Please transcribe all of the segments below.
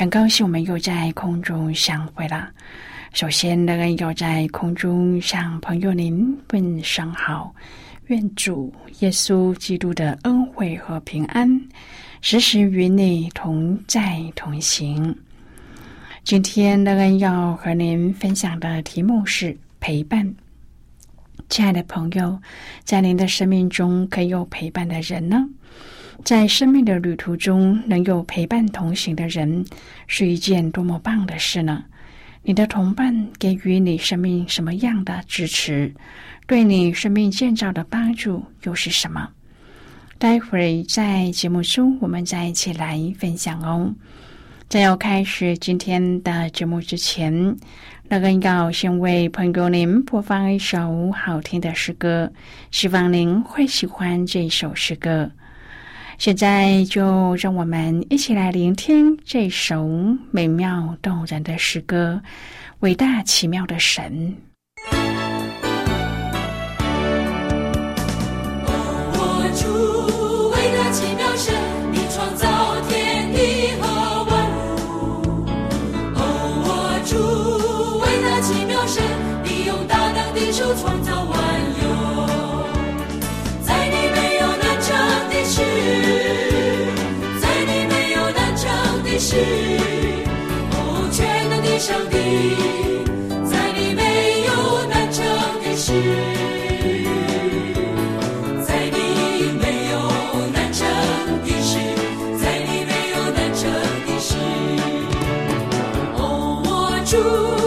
很高兴我们又在空中相会了。首先，乐恩要在空中向朋友您问声好，愿主耶稣基督的恩惠和平安时时与你同在同行。今天，乐恩要和您分享的题目是陪伴。亲爱的朋友，在您的生命中可有陪伴的人呢？在生命的旅途中，能有陪伴同行的人，是一件多么棒的事呢？你的同伴给予你生命什么样的支持？对你生命建造的帮助又是什么？待会儿在节目中，我们再一起来分享哦。在要开始今天的节目之前，那个要先为朋友您播放一首好听的诗歌，希望您会喜欢这首诗歌。现在就让我们一起来聆听这首美妙动人的诗歌《伟大奇妙的神》。哦，上帝，在你没有难成的事，在你没有难成的事，在你没有难成的事。哦，我主。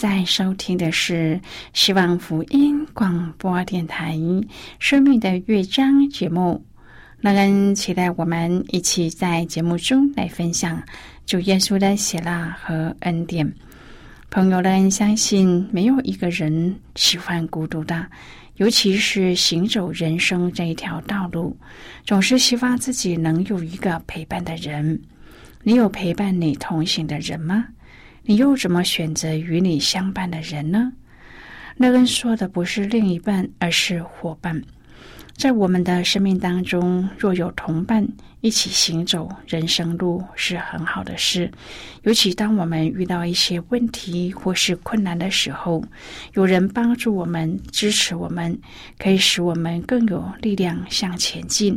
在收听的是希望福音广播电台《生命的乐章》节目。那恩期待我们一起在节目中来分享主耶稣的喜乐和恩典。朋友们，相信没有一个人喜欢孤独的，尤其是行走人生这一条道路，总是希望自己能有一个陪伴的人。你有陪伴你同行的人吗？你又怎么选择与你相伴的人呢？那恩说的不是另一半，而是伙伴。在我们的生命当中，若有同伴一起行走人生路，是很好的事。尤其当我们遇到一些问题或是困难的时候，有人帮助我们、支持我们，可以使我们更有力量向前进。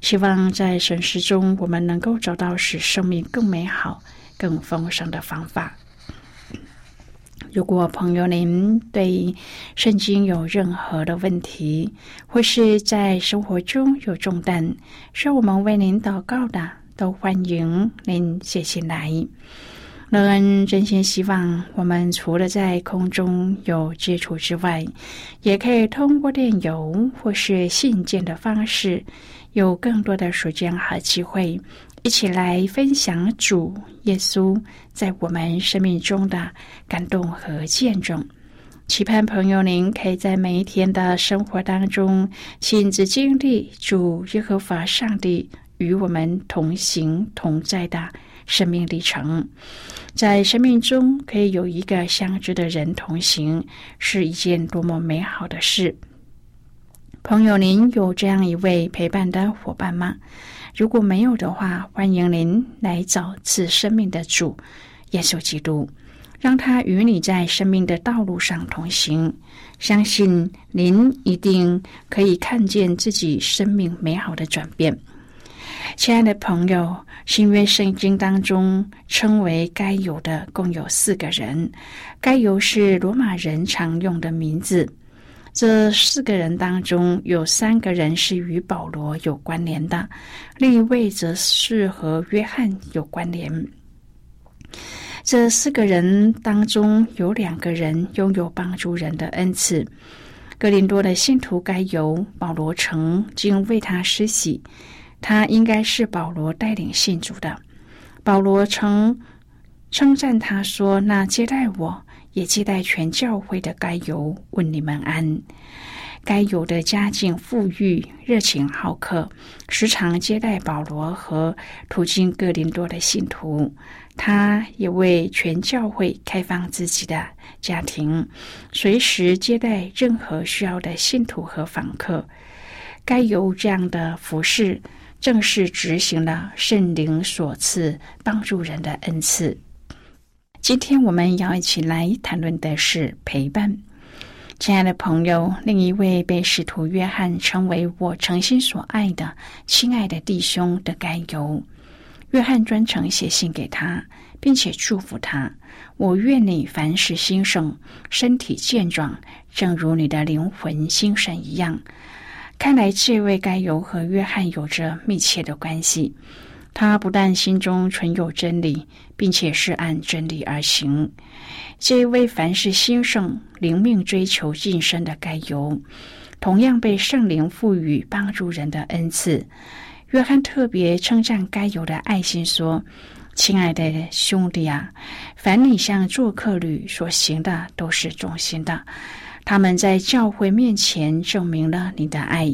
希望在神事中，我们能够找到使生命更美好、更丰盛的方法。如果朋友您对圣经有任何的问题，或是在生活中有重担，需要我们为您祷告的，都欢迎您写信来。乐恩真心希望，我们除了在空中有接触之外，也可以通过电邮或是信件的方式。有更多的时间和机会，一起来分享主耶稣在我们生命中的感动和见证。期盼朋友您可以在每一天的生活当中亲自经历主耶和华上帝与我们同行同在的生命历程。在生命中可以有一个相知的人同行，是一件多么美好的事。朋友，您有这样一位陪伴的伙伴吗？如果没有的话，欢迎您来找赐生命的主耶稣基督，让他与你在生命的道路上同行。相信您一定可以看见自己生命美好的转变。亲爱的朋友，新约圣经当中称为该有的共有四个人，该有是罗马人常用的名字。这四个人当中，有三个人是与保罗有关联的，另一位则是和约翰有关联。这四个人当中，有两个人拥有帮助人的恩赐。格林多的信徒该由保罗曾经为他施洗，他应该是保罗带领信主的。保罗曾称赞他说：“那接待我。”也接待全教会的该有问你们安。该有的家境富裕，热情好客，时常接待保罗和途经哥林多的信徒。他也为全教会开放自己的家庭，随时接待任何需要的信徒和访客。该有这样的服饰，正是执行了圣灵所赐帮助人的恩赐。今天我们要一起来谈论的是陪伴，亲爱的朋友。另一位被使徒约翰称为“我诚心所爱的亲爱的弟兄”的该由，约翰专程写信给他，并且祝福他：“我愿你凡事兴盛，身体健壮，正如你的灵魂兴盛一样。”看来这位该由和约翰有着密切的关系。他不但心中存有真理，并且是按真理而行。这一位凡事兴盛、灵命追求晋升的该由，同样被圣灵赋予帮助人的恩赐。约翰特别称赞该由的爱心，说：“亲爱的兄弟啊，凡你向做客旅所行的，都是忠心的。他们在教会面前证明了你的爱。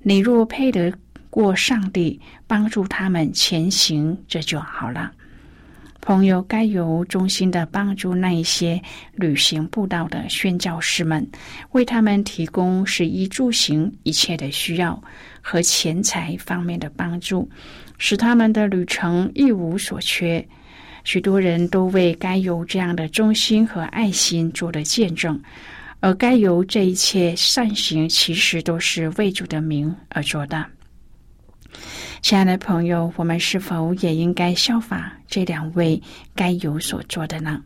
你若配得。”过上帝帮助他们前行，这就好了。朋友该由衷心的帮助那一些旅行步道的宣教师们，为他们提供食衣住行一切的需要和钱财方面的帮助，使他们的旅程一无所缺。许多人都为该由这样的忠心和爱心做了见证，而该由这一切善行，其实都是为主的名而做的。亲爱的朋友，我们是否也应该效法这两位该有所做的呢？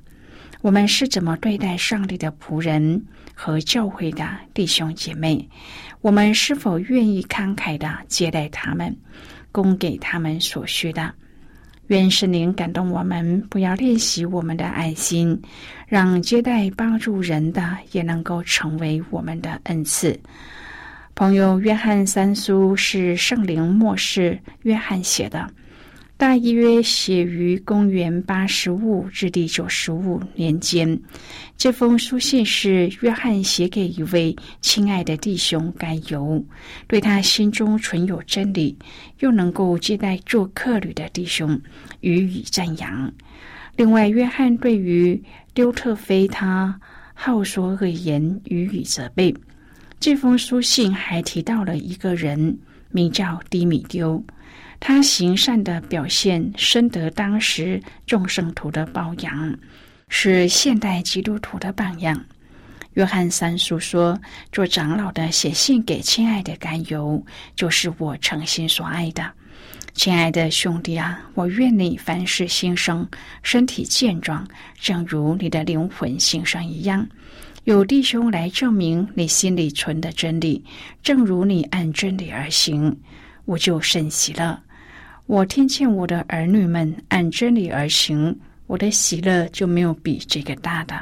我们是怎么对待上帝的仆人和教会的弟兄姐妹？我们是否愿意慷慨的接待他们，供给他们所需的？愿圣灵感动我们，不要练习我们的爱心，让接待帮助人的也能够成为我们的恩赐。朋友约翰三书是圣灵末世约翰写的，大约写于公元八十五至第九十五年间。这封书信是约翰写给一位亲爱的弟兄该由，对他心中存有真理，又能够接待做客旅的弟兄予以赞扬。另外，约翰对于丢特菲他好说恶言予以责备。这封书信还提到了一个人，名叫低米丢，他行善的表现深得当时众圣徒的褒扬，是现代基督徒的榜样。约翰三叔说：“做长老的写信给亲爱的甘油，就是我诚心所爱的。亲爱的兄弟啊，我愿你凡事兴盛，身体健壮，正如你的灵魂兴盛一样。”有弟兄来证明你心里存的真理，正如你按真理而行，我就甚喜乐。我听见我的儿女们按真理而行，我的喜乐就没有比这个大的。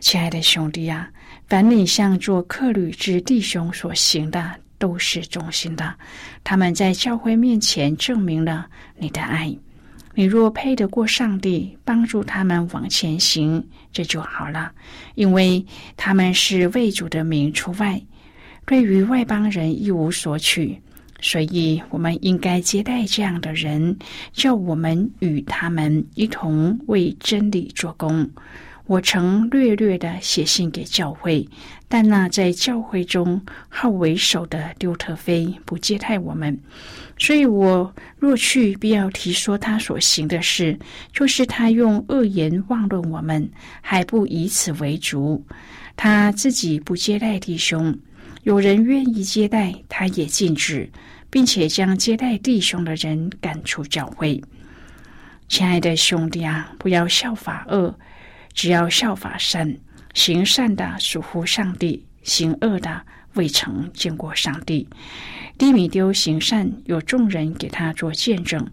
亲爱的兄弟呀，凡你向做客旅之弟兄所行的，都是忠心的。他们在教会面前证明了你的爱。你若配得过上帝帮助他们往前行，这就好了，因为他们是为主的名出外，对于外邦人一无所取，所以我们应该接待这样的人，叫我们与他们一同为真理做工。我曾略略的写信给教会，但那在教会中好为首的丢特菲不接待我们，所以我若去，必要提说他所行的事，就是他用恶言妄论我们，还不以此为主。他自己不接待弟兄，有人愿意接待，他也禁止，并且将接待弟兄的人赶出教会。亲爱的兄弟啊，不要效法恶。只要效法善，行善的属乎上帝，行恶的未曾见过上帝。低米丢行善，有众人给他做见证，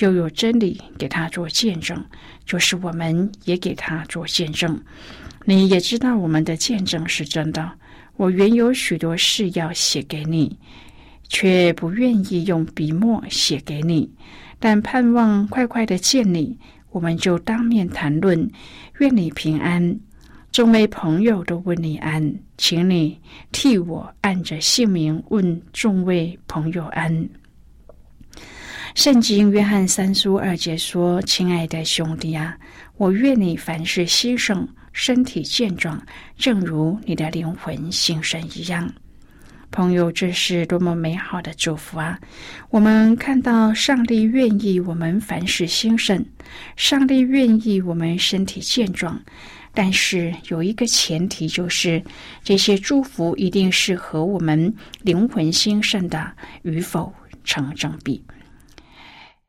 又有真理给他做见证，就是我们也给他做见证。你也知道我们的见证是真的。我原有许多事要写给你，却不愿意用笔墨写给你，但盼望快快的见你。我们就当面谈论，愿你平安。众位朋友都问你安，请你替我按着姓名问众位朋友安。圣经约翰三书二节说：“亲爱的兄弟啊，我愿你凡事兴盛，身体健壮，正如你的灵魂兴盛一样。”朋友，这是多么美好的祝福啊！我们看到上帝愿意我们凡事兴盛，上帝愿意我们身体健壮，但是有一个前提，就是这些祝福一定是和我们灵魂兴盛的与否成正比。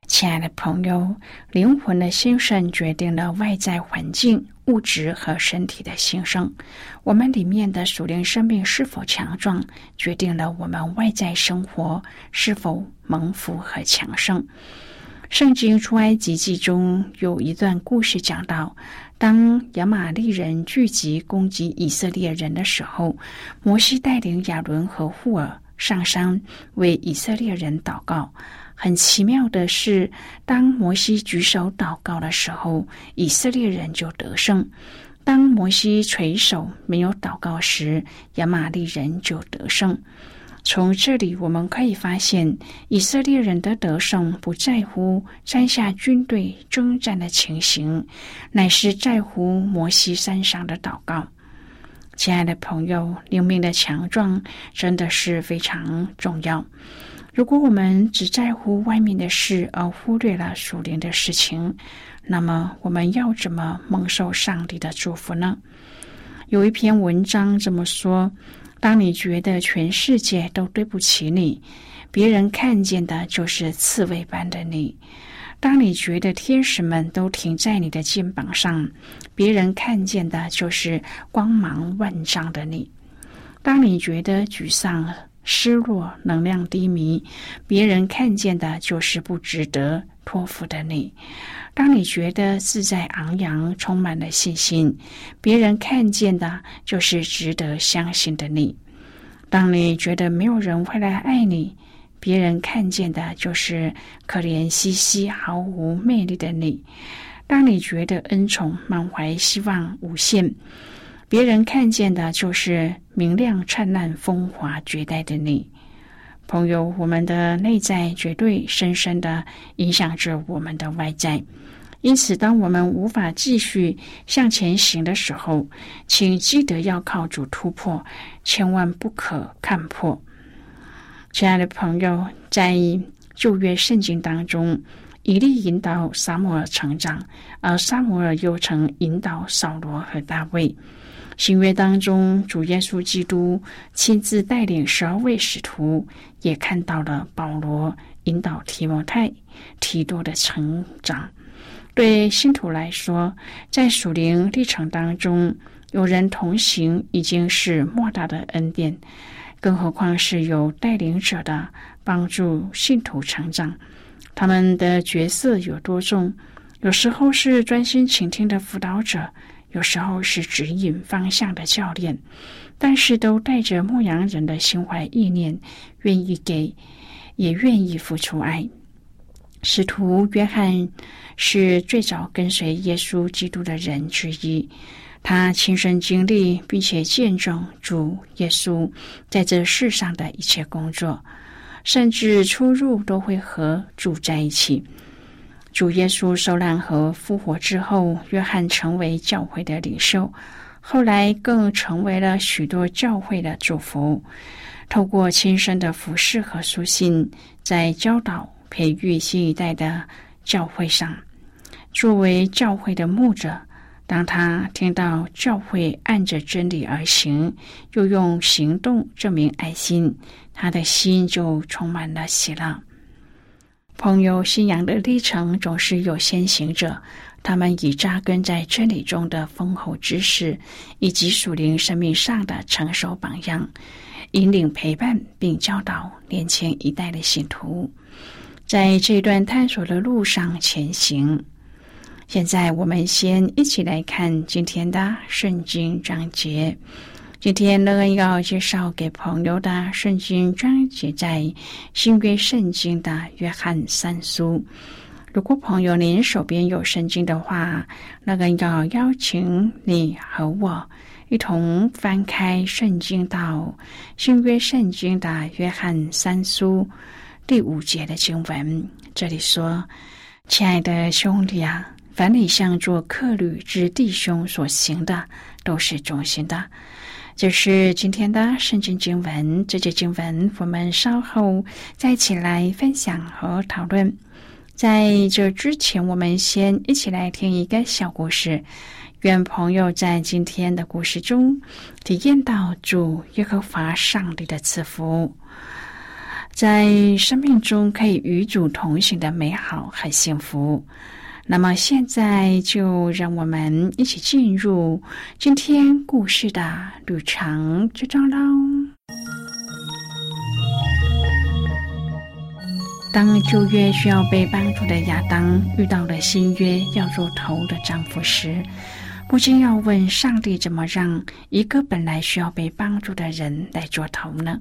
亲爱的朋友，灵魂的兴盛决定了外在环境、物质和身体的兴盛。我们里面的属灵生命是否强壮，决定了我们外在生活是否蒙福和强盛。圣经出埃及记中有一段故事讲到，当亚玛利人聚集攻击以色列人的时候，摩西带领亚伦和户尔上山为以色列人祷告。很奇妙的是，当摩西举手祷告的时候，以色列人就得胜；当摩西垂手没有祷告时，亚玛利人就得胜。从这里我们可以发现，以色列人的得胜不在乎山下军队征战的情形，乃是在乎摩西山上的祷告。亲爱的朋友，灵命的强壮真的是非常重要。如果我们只在乎外面的事，而忽略了属灵的事情，那么我们要怎么蒙受上帝的祝福呢？有一篇文章这么说：当你觉得全世界都对不起你，别人看见的就是刺猬般的你；当你觉得天使们都停在你的肩膀上，别人看见的就是光芒万丈的你；当你觉得沮丧，失落、能量低迷，别人看见的就是不值得托付的你；当你觉得自在昂扬、充满了信心，别人看见的就是值得相信的你；当你觉得没有人会来爱你，别人看见的就是可怜兮兮、毫无魅力的你；当你觉得恩宠满怀希望无限，别人看见的就是明亮灿烂、风华绝代的你。朋友，我们的内在绝对深深的影响着我们的外在。因此，当我们无法继续向前行的时候，请记得要靠主突破，千万不可看破。亲爱的朋友，在旧约圣经当中，以利引导撒母耳成长，而撒母耳又曾引导扫罗和大卫。新约当中，主耶稣基督亲自带领十二位使徒，也看到了保罗引导提摩太、提多的成长。对信徒来说，在属灵历程当中，有人同行已经是莫大的恩典，更何况是有带领者的帮助信徒成长。他们的角色有多重？有时候是专心倾听的辅导者，有时候是指引方向的教练，但是都带着牧羊人的心怀意念，愿意给，也愿意付出爱。使徒约翰是最早跟随耶稣基督的人之一，他亲身经历并且见证主耶稣在这世上的一切工作，甚至出入都会和主在一起。主耶稣受难和复活之后，约翰成为教会的领袖，后来更成为了许多教会的祝福。透过亲身的服侍和书信，在教导。培育新一代的教会上，作为教会的牧者，当他听到教会按着真理而行，又用行动证明爱心，他的心就充满了喜乐。朋友，信仰的历程总是有先行者，他们以扎根在真理中的丰厚知识，以及属灵生命上的成熟榜样，引领陪伴并教导年轻一代的信徒。在这段探索的路上前行。现在，我们先一起来看今天的圣经章节。今天乐恩要介绍给朋友的圣经章节，在新约圣经的约翰三书。如果朋友您手边有圣经的话，乐恩要邀请你和我一同翻开圣经到新约圣经的约翰三书。第五节的经文，这里说：“亲爱的兄弟啊，凡你向做客旅之弟兄所行的，都是忠心的。”这是今天的圣经经文。这节经文我们稍后再一起来分享和讨论。在这之前，我们先一起来听一个小故事。愿朋友在今天的故事中体验到主耶和华上帝的赐福。在生命中可以与主同行的美好和幸福。那么，现在就让我们一起进入今天故事的旅程之中喽。当旧约需要被帮助的亚当遇到了新约要做头的丈夫时，不禁要问：上帝怎么让一个本来需要被帮助的人来做头呢？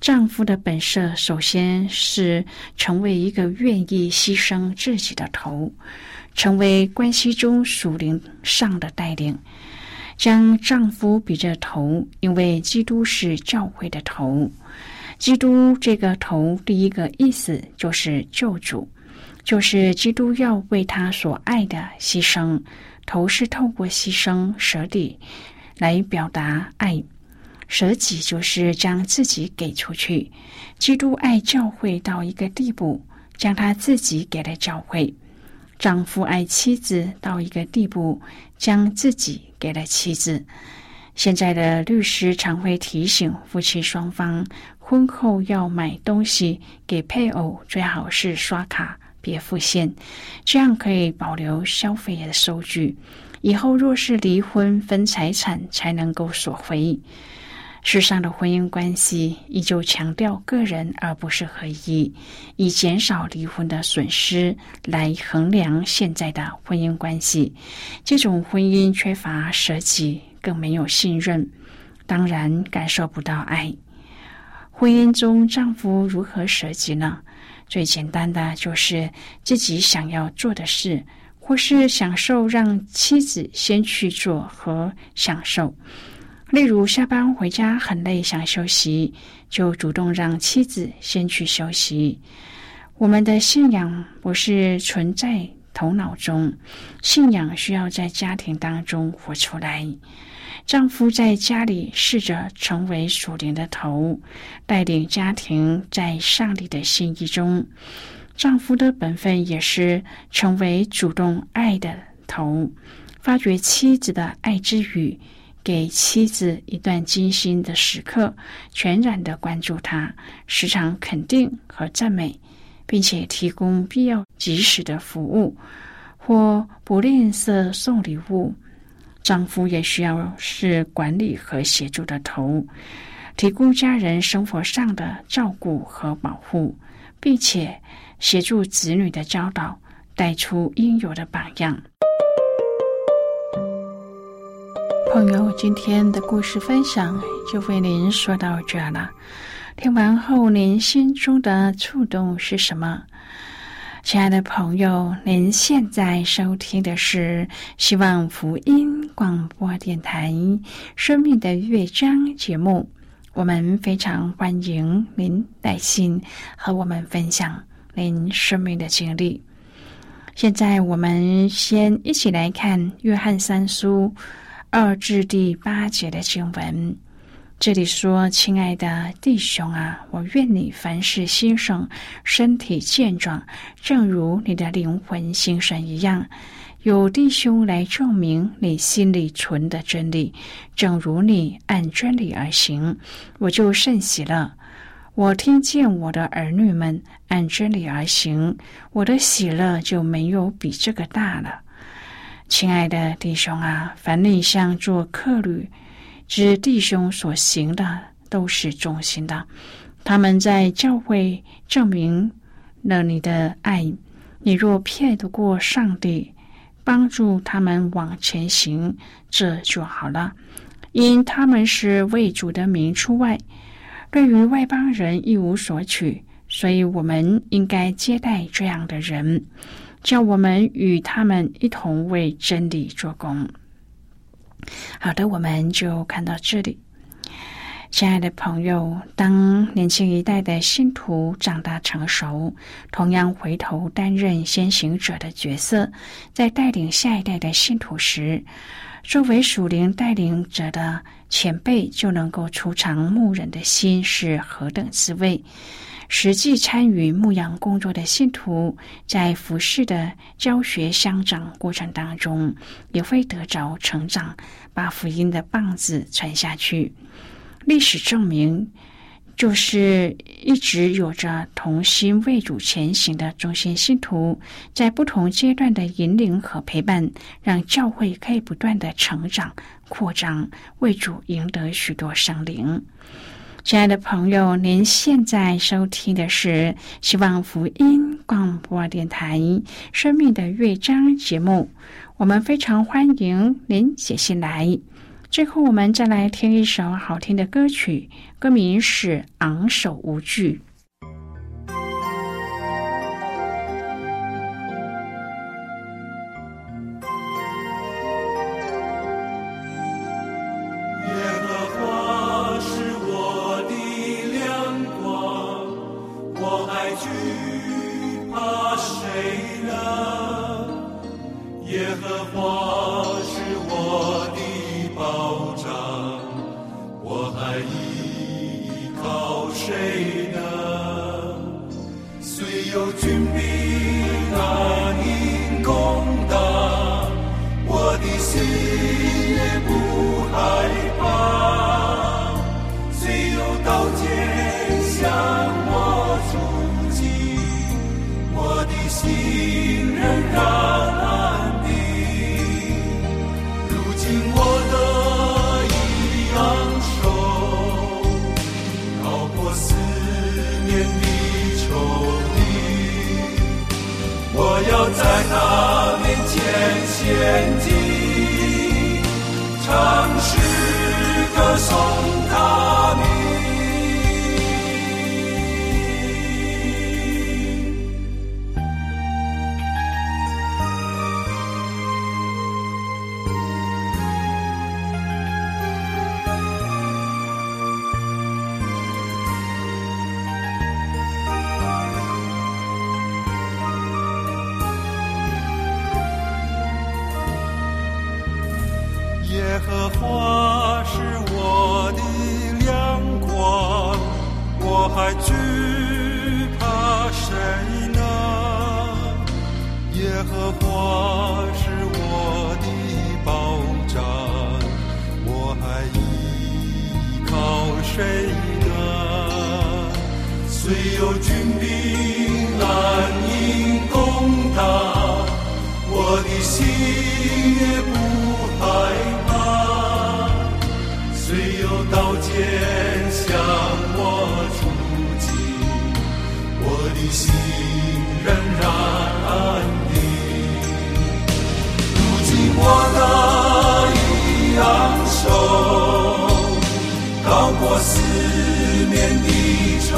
丈夫的本色，首先是成为一个愿意牺牲自己的头，成为关系中属灵上的带领，将丈夫比着头，因为基督是教会的头。基督这个头，第一个意思就是救主，就是基督要为他所爱的牺牲。头是透过牺牲舍己来表达爱。舍己就是将自己给出去。基督爱教会到一个地步，将他自己给了教会；丈夫爱妻子到一个地步，将自己给了妻子。现在的律师常会提醒夫妻双方，婚后要买东西给配偶，最好是刷卡，别付现，这样可以保留消费的收据。以后若是离婚分财产，才能够索回。世上的婚姻关系依旧强调个人而不是合一，以减少离婚的损失来衡量现在的婚姻关系。这种婚姻缺乏舍己，更没有信任，当然感受不到爱。婚姻中，丈夫如何舍己呢？最简单的就是自己想要做的事，或是享受让妻子先去做和享受。例如，下班回家很累，想休息，就主动让妻子先去休息。我们的信仰不是存在头脑中，信仰需要在家庭当中活出来。丈夫在家里试着成为属灵的头，带领家庭在上帝的心意中。丈夫的本分也是成为主动爱的头，发掘妻子的爱之语，给妻子一段精心的时刻，全然的关注她，时常肯定和赞美，并且提供必要及时的服务，或不吝啬送礼物。丈夫也需要是管理和协助的头，提供家人生活上的照顾和保护，并且协助子女的教导，带出应有的榜样。朋友，今天的故事分享就为您说到这了。听完后，您心中的触动是什么？亲爱的朋友，您现在收听的是希望福音广播电台《生命的乐章》节目。我们非常欢迎您来信和我们分享您生命的经历。现在，我们先一起来看《约翰三书》二至第八节的经文。这里说：“亲爱的弟兄啊，我愿你凡事兴盛，身体健壮，正如你的灵魂兴盛一样。有弟兄来证明你心里存的真理，正如你按真理而行，我就甚喜乐。我听见我的儿女们按真理而行，我的喜乐就没有比这个大了。亲爱的弟兄啊，凡你向做客旅。”知弟兄所行的都是忠心的，他们在教会证明了你的爱。你若骗得过上帝，帮助他们往前行，这就好了。因他们是为主的名出外，对于外邦人一无所取，所以我们应该接待这样的人，叫我们与他们一同为真理做工。好的，我们就看到这里。亲爱的朋友，当年轻一代的信徒长大成熟，同样回头担任先行者的角色，在带领下一代的信徒时，作为属灵带领者的前辈就能够出尝牧人的心是何等滋味。实际参与牧养工作的信徒，在服饰的教学相长过程当中，也会得着成长，把福音的棒子传下去。历史证明，就是一直有着同心为主前行的忠心信徒，在不同阶段的引领和陪伴，让教会可以不断的成长扩张，为主赢得许多生灵。亲爱的朋友，您现在收听的是希望福音广播电台《生命的乐章》节目。我们非常欢迎您写信来。最后，我们再来听一首好听的歌曲，歌名是《昂首无惧》。耶和华是我的亮光，我还惧怕谁呢？耶和华是我的保障，我还依靠谁呢？虽有军兵来迎攻打，我的心也不害怕。刀剑向我出击，我的心仍然安定。如今我的一昂首，高过思念的愁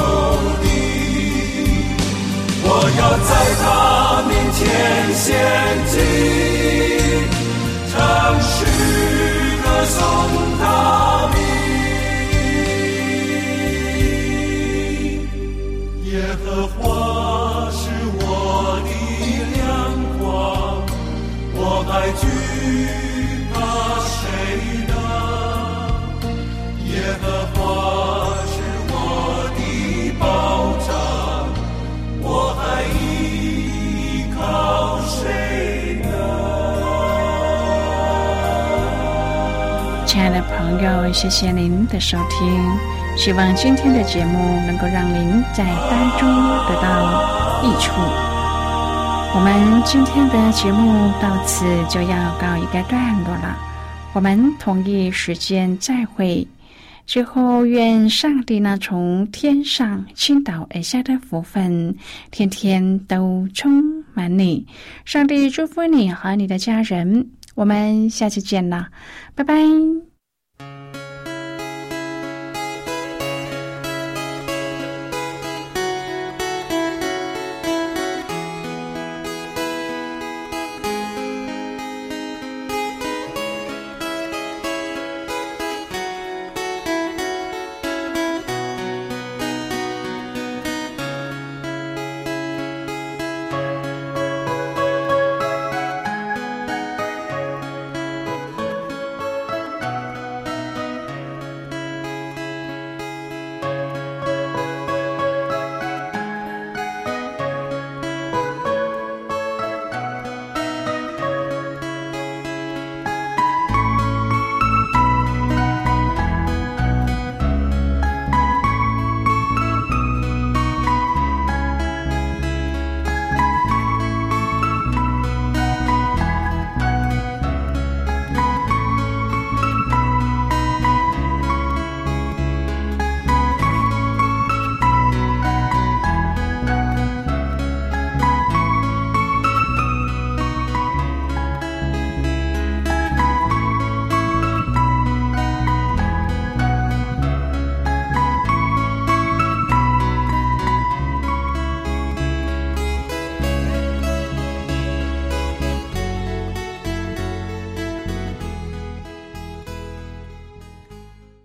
谢谢您的收听。希望今天的节目能够让您在当中得到益处。我们今天的节目到此就要告一个段落了，我们同一时间再会。最后，愿上帝呢从天上倾倒而下的福分，天天都充满你。上帝祝福你和你的家人。我们下期见了，拜拜。